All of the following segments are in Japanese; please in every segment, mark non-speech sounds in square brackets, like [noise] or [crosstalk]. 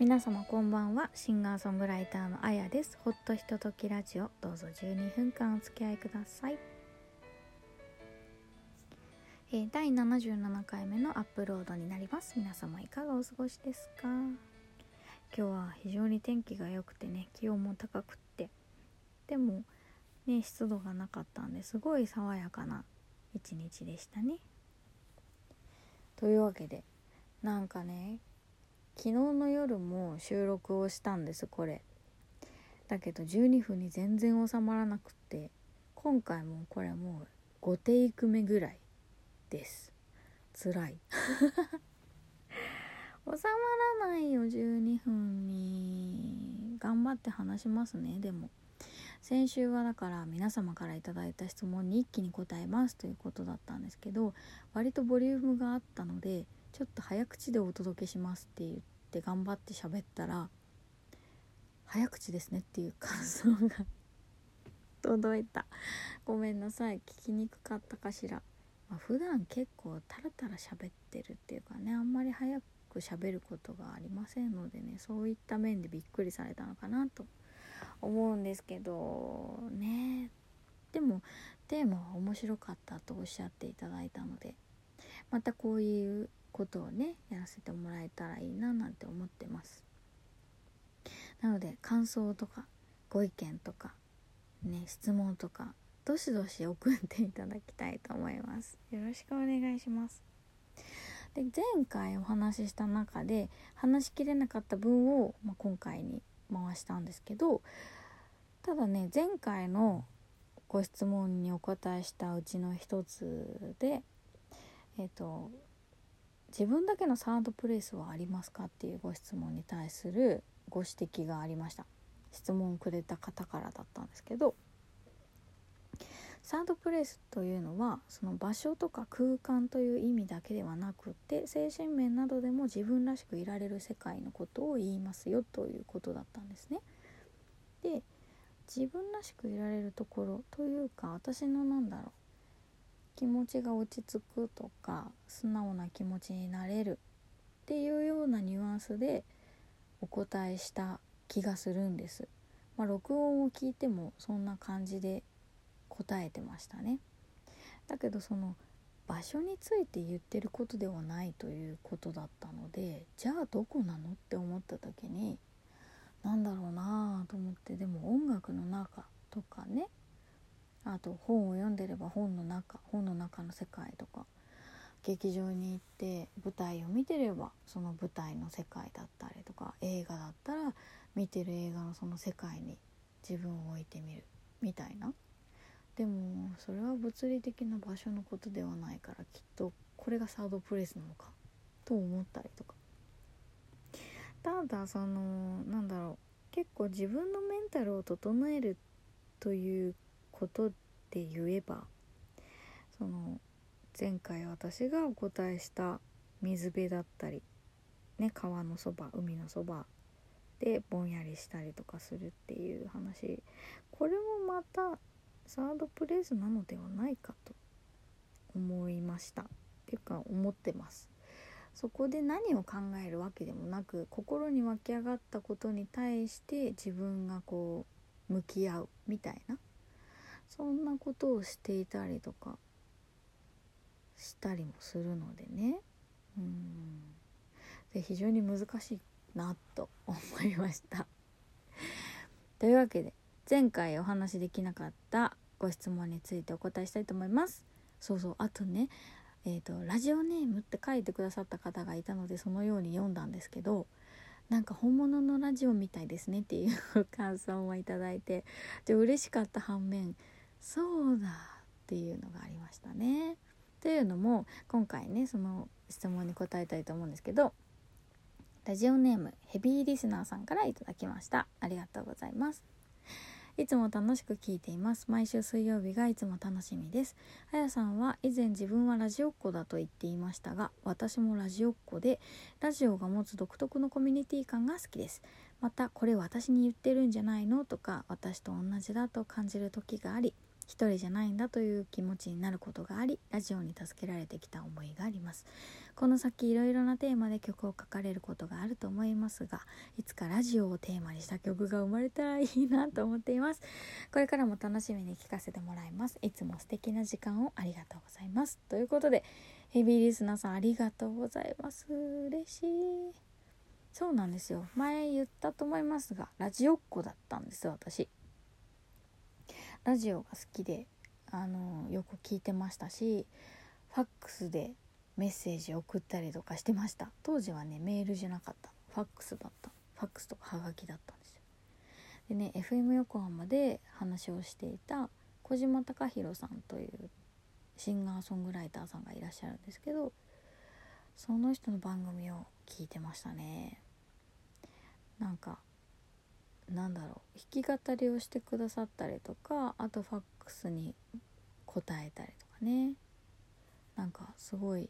皆様こんばんは。シンガーソングライターのあやです。ほっとひとときラジオ。どうぞ12分間お付き合いください、えー、第77回目のアップロードになります。皆様いかがお過ごしですか？今日は非常に天気が良くてね気温も高くって。でもね湿度がなかったんですごい爽やかな一日でしたね。というわけでなんかね昨日の夜も収録をしたんですこれ。だけど12分に全然収まらなくて今回もこれもう5テイク目ぐらいです。辛い。[laughs] 収まらないよ12分に。頑張って話しますねでも。先週はだから皆様から頂いた質問に一気に答えますということだったんですけど割とボリュームがあったのでちょっと早口でお届けしますって言って頑張って喋ったら早口ですねっていう感想が [laughs] 届いた。ごめんなさい。聞きにくかったかしら、まあ、普段結構タラタラ喋ってるっていうかねあんまり早く喋ることがありませんのでねそういった面でびっくりされたのかなと思うんですけどね。でもテーマは面白かったとおっしゃっていただいたのでまたこういうことをねやらせてもらえたらいいななんて思ってます。なので感想とかご意見とかね質問とかどしどし送っていただきたいと思います。よろしくお願いします。で前回お話しした中で話しきれなかった分を、まあ、今回に回したんですけどただね前回のご質問にお答えしたうちの一つでえっ、ー、と自分だけのサードプレイスはありますかっていうご質問に対するご指摘がありました質問をくれた方からだったんですけどサードプレイスというのはその場所とか空間という意味だけではなくって精神面などでも自分らしくいられる世界のことを言いますよということだったんですね。で自分らしくいられるところというか私のなんだろう気持ちが落ち着くとか素直な気持ちになれるっていうようなニュアンスでお答えした気がするんです。まあ、録音を聞いてもそんな感じで答えてましたね。だけどその場所について言ってることではないということだったのでじゃあどこなのって思った時に何だろうなと思ってでも音楽の中とかねあと本を読んでれば本の中本の中の世界とか劇場に行って舞台を見てればその舞台の世界だったりとか映画だったら見てる映画のその世界に自分を置いてみるみたいな。でもそれは物理的な場所のことではないからきっとこれがサードプレイスなのかと思ったりとか。ただそのなんだろう結構自分のメンタルを整えるということで言えばその前回私がお答えした水辺だったり、ね、川のそば海のそばでぼんやりしたりとかするっていう話。これもまたサードプレイスなのではないかと思いました。っていうか思ってます。そこで何を考えるわけでもなく心に湧き上がったことに対して自分がこう向き合うみたいなそんなことをしていたりとかしたりもするのでね。うん。で非常に難しいなと思いました。[laughs] というわけで前回お話しできなかったご質問についてお答えしたいと思います。そうそう。あとねえーと、とラジオネームって書いてくださった方がいたのでそのように読んだんですけどなんか本物のラジオみたいですねっていう感想もいただいてで嬉しかった反面そうだっていうのがありましたね。というのも今回ねその質問に答えたいと思うんですけどラジオネームヘビーリスナーさんから頂きました。ありがとうございます。いつも楽しく聞いています。毎週水曜日がいつも楽しみです。あやさんは以前自分はラジオっ子だと言っていましたが私もラジオっ子でラジオが持つ独特のコミュニティ感が好きです。またこれ私に言ってるんじゃないのとか私と同じだと感じる時があり一人じゃないんだという気持ちになることがありラジオに助けられてきた思いがあります。この先いろいろなテーマで曲を書かれることがあると思いますがいつかラジオをテーマにした曲が生まれたらいいなと思っています。これからも楽しみに聴かせてもらいます。いつも素敵な時間をありがとうございます。ということでヘビーリスナーさんありがとうございます。嬉しい。そうなんですよ。前言ったと思いますがラジオっ子だったんです私。ラジオが好きであのよく聞いてましたしファックスでメッセージ送ったりとかしてました。当時はねメールじゃなかった。ファックスだった。ファックスとかハガキだったんですよ。でね FM 横浜で話をしていた小島貴弘さんというシンガーソングライターさんがいらっしゃるんですけどその人の番組を聞いてましたね。なんかなんだろう弾き語りをしてくださったりとかあとファックスに答えたりとかね。なんかすごい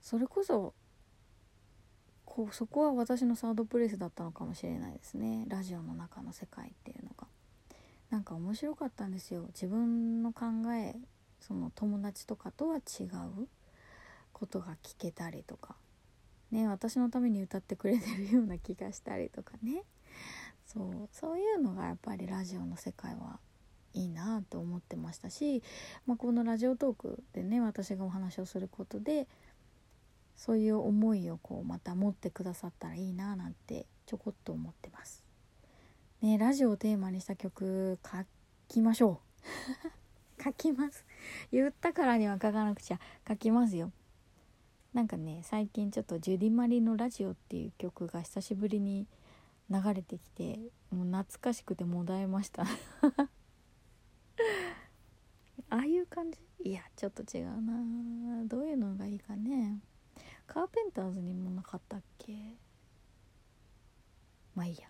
それこそこうそこは私のサードプレイスだったのかもしれないですね。ラジオの中の世界っていうのが。なんか面白かったんですよ。自分の考えその友達とかとは違うことが聞けたりとか。ね私のために歌ってくれてるような気がしたりとかね。そうそういうのがやっぱりラジオの世界はいいなと思ってましたし、まあ、このラジオトークでね私がお話をすることでそういう思いをこうまた持ってくださったらいいななんてちょこっと思ってます。ねラジオをテーマにした曲書きましょう。[laughs] 書きます。言ったからには書かなくちゃ書きますよ。なんかね最近ちょっとジュディ・マリの「ラジオ」っていう曲が久しぶりに流れてきてもう懐かしくてもだえました。[laughs] ああいう感じ？いやちょっと違うな。どういうのがいいかね。カーペンターズにもなかったっけ？まあいいや。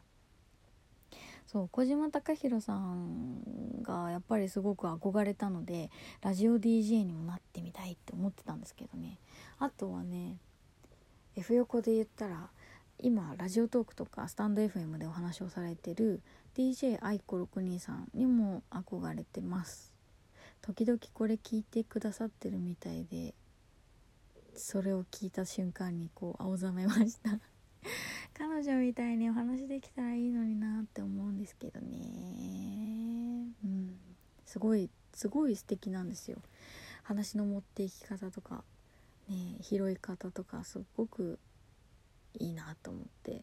そう小島貴弘さんがやっぱりすごく憧れたのでラジオ DJ にもなってみたいって思ってたんですけどね。あとはね F 横で言ったら今ラジオトークとかスタンド FM でお話をされてる DJ 愛子623さんにも憧れてます。時々これ聞いてくださってるみたいでそれを聞いた瞬間にこう青ざめました。[laughs] 彼女みたいにお話できたらいいのになって思うんですけどね。うん。すごいすごい素敵なんですよ。話の持っていき方とかね拾い方とかすっごくいいなと思って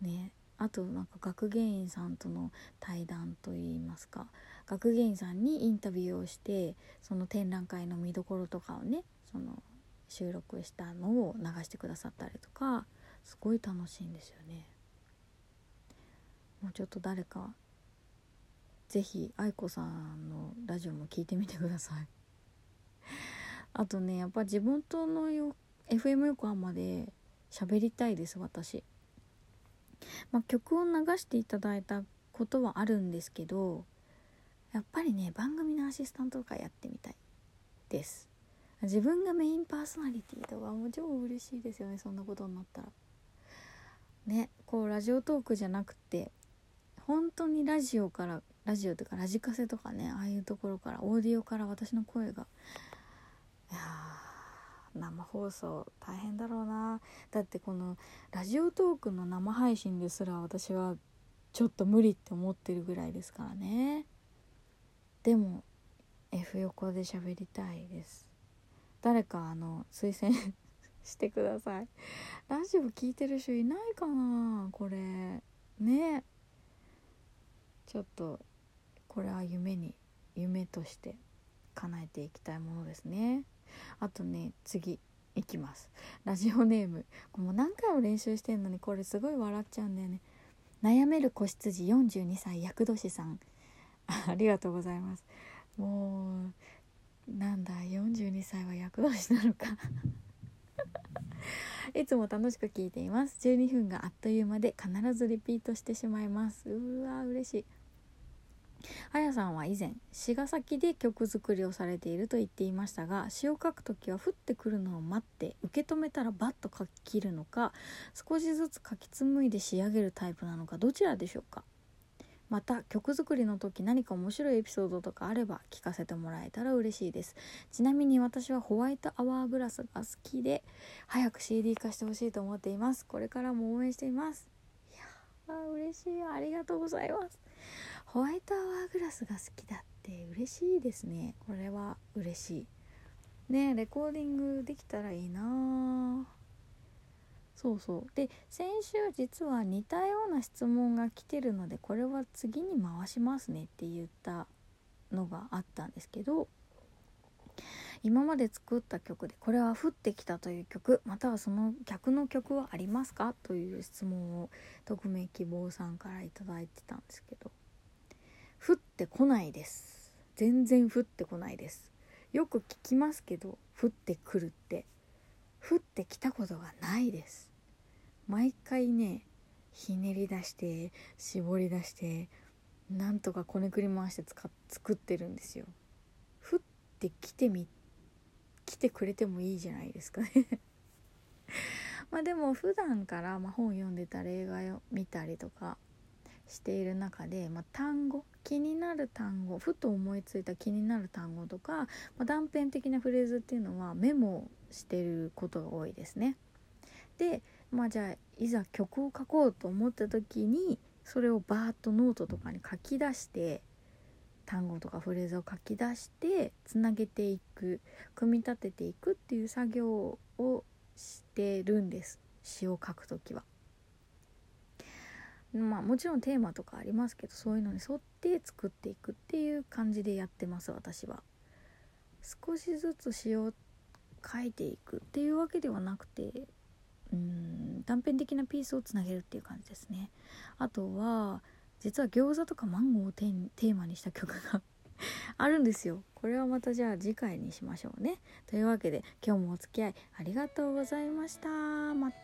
ねあとなんか学芸員さんとの対談といいますか学芸員さんにインタビューをしてその展覧会の見どころとかをねその収録したのを流してくださったりとかすごい楽しいんですよね。もうちょっと誰か是非愛子さんのラジオも聞いてみてください。あとねやっぱ地元のよ FM 横浜で喋りたいです私、まあ、曲を流していただいたことはあるんですけどやっぱりね番組のアシスタントとかやってみたいです。自分がメインパーソナリティとかも超嬉しいですよねそんなことになったら。ねこうラジオトークじゃなくて本当にラジオからラジオとかラジカセとかねああいうところからオーディオから私の声がいや生放送大変だろうな。だってこのラジオトークの生配信ですら私はちょっと無理って思ってるぐらいですからね。でも F 横で喋りたいです。誰かあの推薦 [laughs] してください。ラジオ聞いてる人いないかなこれ。ね。ちょっとこれは夢に夢として叶えていきたいものですね。あとね次いきます。ラジオネーム。もう何回も練習してんのにこれすごい笑っちゃうんだよね。悩める子羊42歳厄年さん。[laughs] ありがとうございます。もうなんだ42歳は厄年なのか。[laughs] いつも楽しく聞いています。12分があっという間で必ずリピートしてしまいます。うわ嬉しい。あやさんは以前詩が先で曲作りをされていると言っていましたが詩を書く時は降ってくるのを待って受け止めたらバッと書き切るのか少しずつ書き紡いで仕上げるタイプなのかどちらでしょうか？また曲作りの時何か面白いエピソードとかあれば聞かせてもらえたら嬉しいです。ちなみに私はホワイトアワーグラスが好きで早く CD 化してほしいと思っています。これからも応援しています。いやー嬉しい。ありがとうございます。ホワイトアワーグラスが好きだって嬉しいですね。これは嬉しい。ねレコーディングできたらいいな。そうそう。で先週実は似たような質問が来てるのでこれは次に回しますねって言ったのがあったんですけど今まで作った曲でこれは降ってきたという曲またはその逆の曲はありますか？という質問を匿名希望さんから頂いてたんですけど。降ってこないです。全然降ってこないです。よく聞きますけど降ってくるって。降ってきたことがないです。毎回ねひねり出して絞り出してなんとかこねくり回して使作ってるんですよ。降ってきてみ来てくれてもいいじゃないですかね。[laughs] まあでも普段からま本読んでたり映画を見たりとかしている中で、まあ、単語気になる単語ふと思いついた気になる単語とか、まあ、断片的なフレーズっていうのはメモしてることが多いですね。でまあじゃあいざ曲を書こうと思った時にそれをバーッとノートとかに書き出して単語とかフレーズを書き出してつなげていく組み立てていくっていう作業をしてるんです詩を書く時は。まあもちろんテーマとかありますけどそういうのに沿って作っていくっていう感じでやってます私は。少しずつ詩を書いていくっていうわけではなくてうん断片的なピースをつなげるっていう感じですね。あとは実は餃子とかマンゴーをテーマにした曲が [laughs] あるんですよ。これはまたじゃあ次回にしましょうね。というわけで今日もお付き合いありがとうございました。また